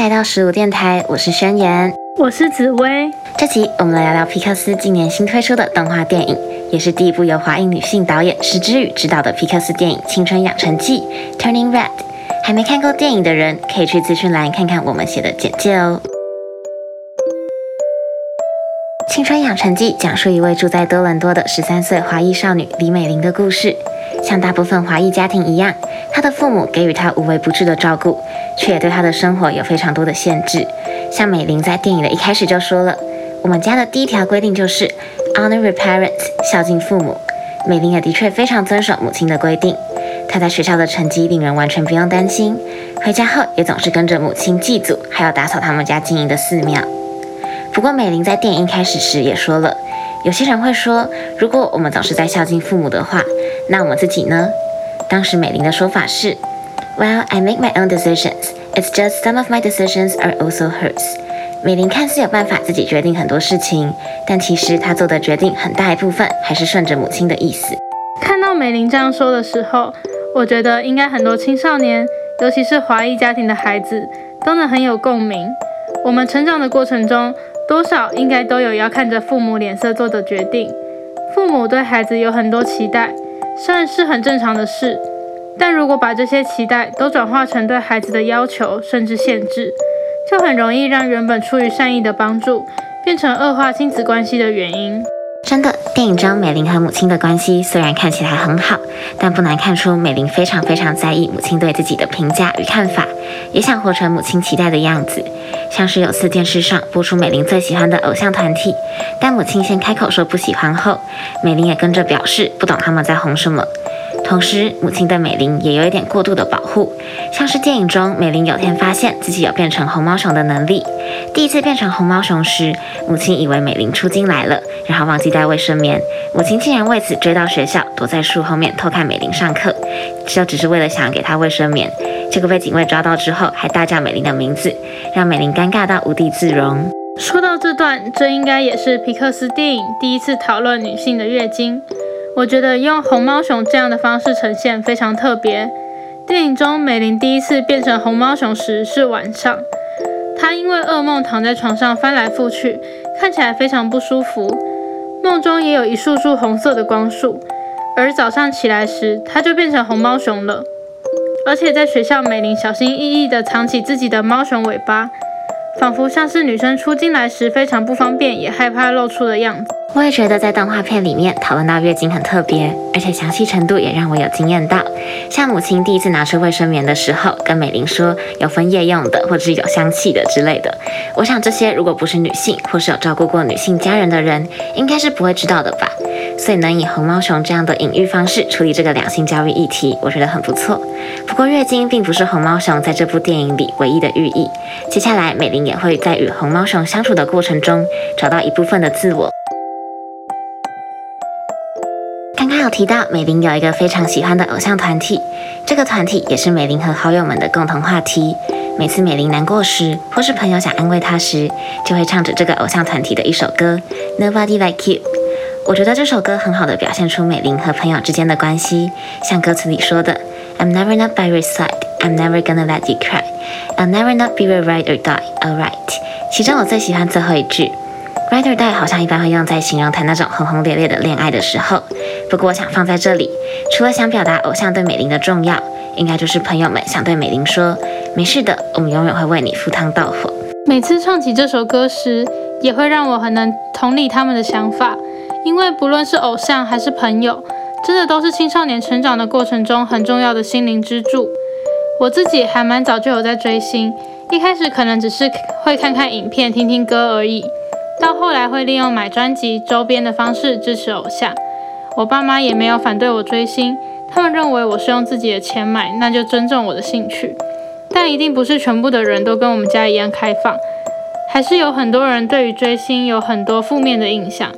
来到十五电台，我是宣言，我是紫薇。这集我们来聊聊皮克斯今年新推出的动画电影，也是第一部由华裔女性导演石之宇执导的皮克斯电影《青春养成记》（Turning Red）。还没看过电影的人，可以去资讯栏看看我们写的简介哦。《青春养成记》讲述一位住在多伦多的十三岁华裔少女李美玲的故事。像大部分华裔家庭一样，她的父母给予她无微不至的照顾，却也对她的生活有非常多的限制。像美玲在电影的一开始就说了：“我们家的第一条规定就是 honor your parents，孝敬父母。”美玲也的确非常遵守母亲的规定。她在学校的成绩令人完全不用担心，回家后也总是跟着母亲祭祖，还要打扫他们家经营的寺庙。不过，美玲在电影一开始时也说了，有些人会说，如果我们总是在孝敬父母的话，那我们自己呢？当时美玲的说法是，Well, I make my own decisions. It's just some of my decisions are also hers. 美玲看似有办法自己决定很多事情，但其实她做的决定很大一部分还是顺着母亲的意思。看到美玲这样说的时候，我觉得应该很多青少年，尤其是华裔家庭的孩子，都能很有共鸣。我们成长的过程中，多少应该都有要看着父母脸色做的决定。父母对孩子有很多期待，虽然是很正常的事，但如果把这些期待都转化成对孩子的要求甚至限制，就很容易让原本出于善意的帮助，变成恶化亲子关系的原因。真的，电影中美玲和母亲的关系虽然看起来很好，但不难看出美玲非常非常在意母亲对自己的评价与看法，也想活成母亲期待的样子。像是有次电视上播出美玲最喜欢的偶像团体，但母亲先开口说不喜欢后，美玲也跟着表示不懂他们在红什么。同时，母亲对美玲也有一点过度的保护，像是电影中美玲有天发现自己有变成红毛熊的能力，第一次变成红毛熊时，母亲以为美玲出京来了，然后忘记带卫生棉，母亲竟然为此追到学校，躲在树后面偷看美玲上课，就只是为了想给她卫生棉，结果被警卫抓到之后，还大叫美玲的名字，让美玲尴尬到无地自容。说到这段，这应该也是皮克斯电影第一次讨论女性的月经。我觉得用红毛熊这样的方式呈现非常特别。电影中美玲第一次变成红毛熊时是晚上，她因为噩梦躺在床上翻来覆去，看起来非常不舒服。梦中也有一束束红色的光束，而早上起来时，她就变成红毛熊了。而且在学校，美玲小心翼翼地藏起自己的猫熊尾巴，仿佛像是女生出进来时非常不方便，也害怕露出的样子。我也觉得在动画片里面讨论到月经很特别，而且详细程度也让我有惊艳到。像母亲第一次拿出卫生棉的时候，跟美玲说有分夜用的，或者是有香气的之类的。我想这些如果不是女性，或是有照顾过女性家人的人，应该是不会知道的吧。所以能以红毛熊这样的隐喻方式处理这个两性教育议题，我觉得很不错。不过月经并不是红毛熊在这部电影里唯一的寓意。接下来美玲也会在与红毛熊相处的过程中，找到一部分的自我。刚刚有提到美玲有一个非常喜欢的偶像团体，这个团体也是美玲和好友们的共同话题。每次美玲难过时，或是朋友想安慰她时，就会唱着这个偶像团体的一首歌《Nobody Like You》。我觉得这首歌很好的表现出美玲和朋友之间的关系，像歌词里说的：“I'm never not by your side, I'm never gonna let you cry, I'll never not be your ride or die, alright。”其中我最喜欢最后一句。Ride or die 好像一般会用在形容谈那种轰轰烈烈的恋爱的时候，不过我想放在这里，除了想表达偶像对美玲的重要，应该就是朋友们想对美玲说：没事的，我们永远会为你赴汤蹈火。每次唱起这首歌时，也会让我很能同理他们的想法，因为不论是偶像还是朋友，真的都是青少年成长的过程中很重要的心灵支柱。我自己还蛮早就有在追星，一开始可能只是会看看影片、听听歌而已。到后来会利用买专辑周边的方式支持偶像，我爸妈也没有反对我追星，他们认为我是用自己的钱买，那就尊重我的兴趣。但一定不是全部的人都跟我们家一样开放，还是有很多人对于追星有很多负面的印象。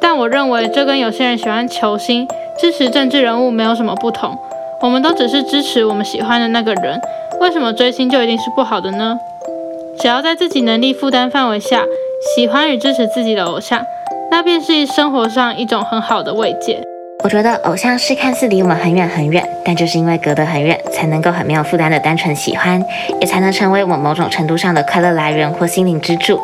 但我认为这跟有些人喜欢球星、支持政治人物没有什么不同，我们都只是支持我们喜欢的那个人，为什么追星就一定是不好的呢？只要在自己能力负担范围下。喜欢与支持自己的偶像，那便是生活上一种很好的慰藉。我觉得偶像是看似离我们很远很远，但就是因为隔得很远，才能够很没有负担的单纯喜欢，也才能成为我们某种程度上的快乐来源或心灵支柱。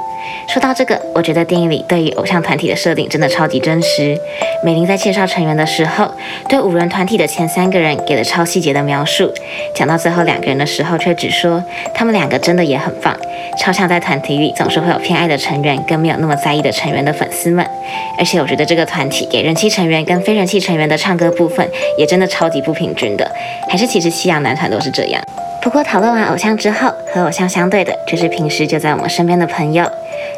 说到这个，我觉得电影里对于偶像团体的设定真的超级真实。美玲在介绍成员的时候，对五人团体的前三个人给了超细节的描述，讲到最后两个人的时候，却只说他们两个真的也很棒，超像在团体里总是会有偏爱的成员，跟没有那么在意的成员的粉丝们。而且我觉得这个团体给人气成员跟非人气成员的唱歌部分，也真的超级不平均的，还是其实西洋男团都是这样。不过讨论完偶像之后，和偶像相对的就是平时就在我们身边的朋友。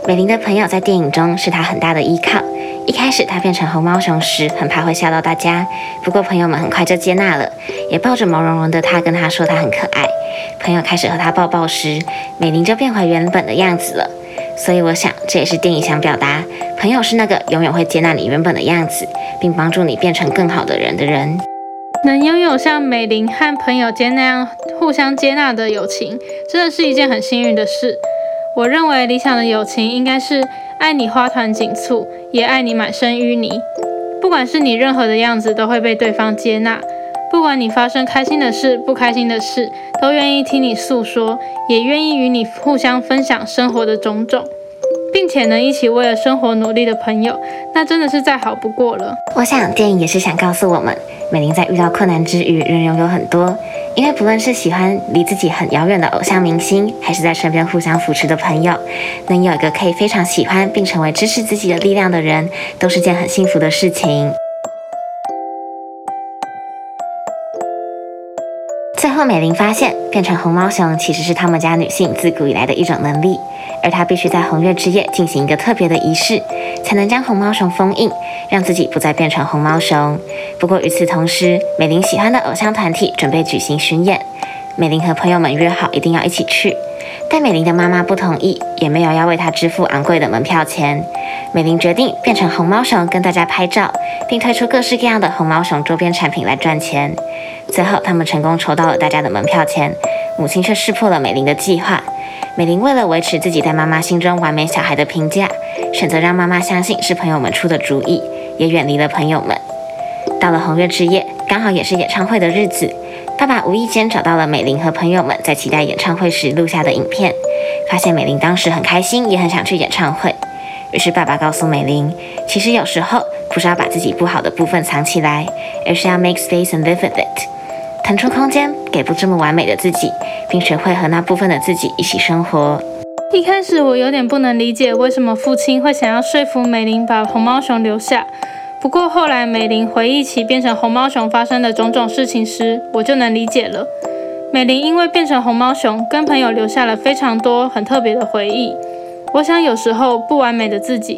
美玲的朋友在电影中是她很大的依靠。一开始她变成红毛熊时，很怕会吓到大家，不过朋友们很快就接纳了，也抱着毛茸茸的她跟她说她很可爱。朋友开始和她抱抱时，美玲就变回原本的样子了。所以我想，这也是电影想表达：朋友是那个永远会接纳你原本的样子，并帮助你变成更好的人的人。能拥有像美玲和朋友间那样互相接纳的友情，真的是一件很幸运的事。我认为理想的友情应该是爱你花团锦簇，也爱你满身淤泥。不管是你任何的样子，都会被对方接纳。不管你发生开心的事、不开心的事，都愿意听你诉说，也愿意与你互相分享生活的种种。并且能一起为了生活努力的朋友，那真的是再好不过了。我想电影也是想告诉我们，美玲在遇到困难之余，仍拥有很多。因为不论是喜欢离自己很遥远的偶像明星，还是在身边互相扶持的朋友，能有一个可以非常喜欢并成为支持自己的力量的人，都是件很幸福的事情。最后，美玲发现变成红毛熊其实是他们家女性自古以来的一种能力，而她必须在红月之夜进行一个特别的仪式，才能将红毛熊封印，让自己不再变成红毛熊。不过与此同时，美玲喜欢的偶像团体准备举行巡演，美玲和朋友们约好一定要一起去，但美玲的妈妈不同意，也没有要为她支付昂贵的门票钱。美玲决定变成红毛熊跟大家拍照，并推出各式各样的红毛熊周边产品来赚钱。最后，他们成功筹到了大家的门票钱，母亲却识破了美玲的计划。美玲为了维持自己在妈妈心中完美小孩的评价，选择让妈妈相信是朋友们出的主意，也远离了朋友们。到了红月之夜，刚好也是演唱会的日子，爸爸无意间找到了美玲和朋友们在期待演唱会时录下的影片，发现美玲当时很开心，也很想去演唱会。于是爸爸告诉美玲，其实有时候不是要把自己不好的部分藏起来，而是要 make space and live with it。腾出空间给不这么完美的自己，并学会和那部分的自己一起生活。一开始我有点不能理解为什么父亲会想要说服美玲把红毛熊留下。不过后来美玲回忆起变成红毛熊发生的种种事情时，我就能理解了。美玲因为变成红毛熊，跟朋友留下了非常多很特别的回忆。我想有时候不完美的自己，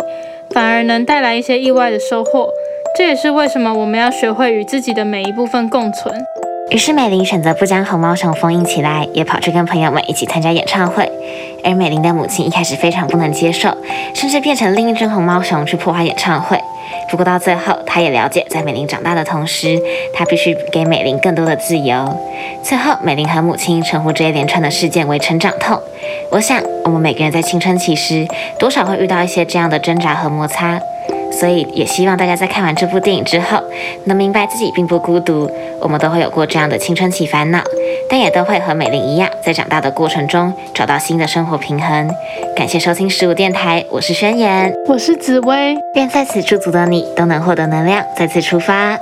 反而能带来一些意外的收获。这也是为什么我们要学会与自己的每一部分共存。于是美玲选择不将红毛熊封印起来，也跑去跟朋友们一起参加演唱会。而美玲的母亲一开始非常不能接受，甚至变成另一只红毛熊去破坏演唱会。不过到最后，她也了解，在美玲长大的同时，她必须给美玲更多的自由。最后，美玲和母亲称呼这一连串的事件为成长痛。我想，我们每个人在青春期时，多少会遇到一些这样的挣扎和摩擦。所以也希望大家在看完这部电影之后，能明白自己并不孤独。我们都会有过这样的青春期烦恼，但也都会和美玲一样，在长大的过程中找到新的生活平衡。感谢收听十五电台，我是宣言，我是紫薇，愿在此驻足的你都能获得能量，再次出发。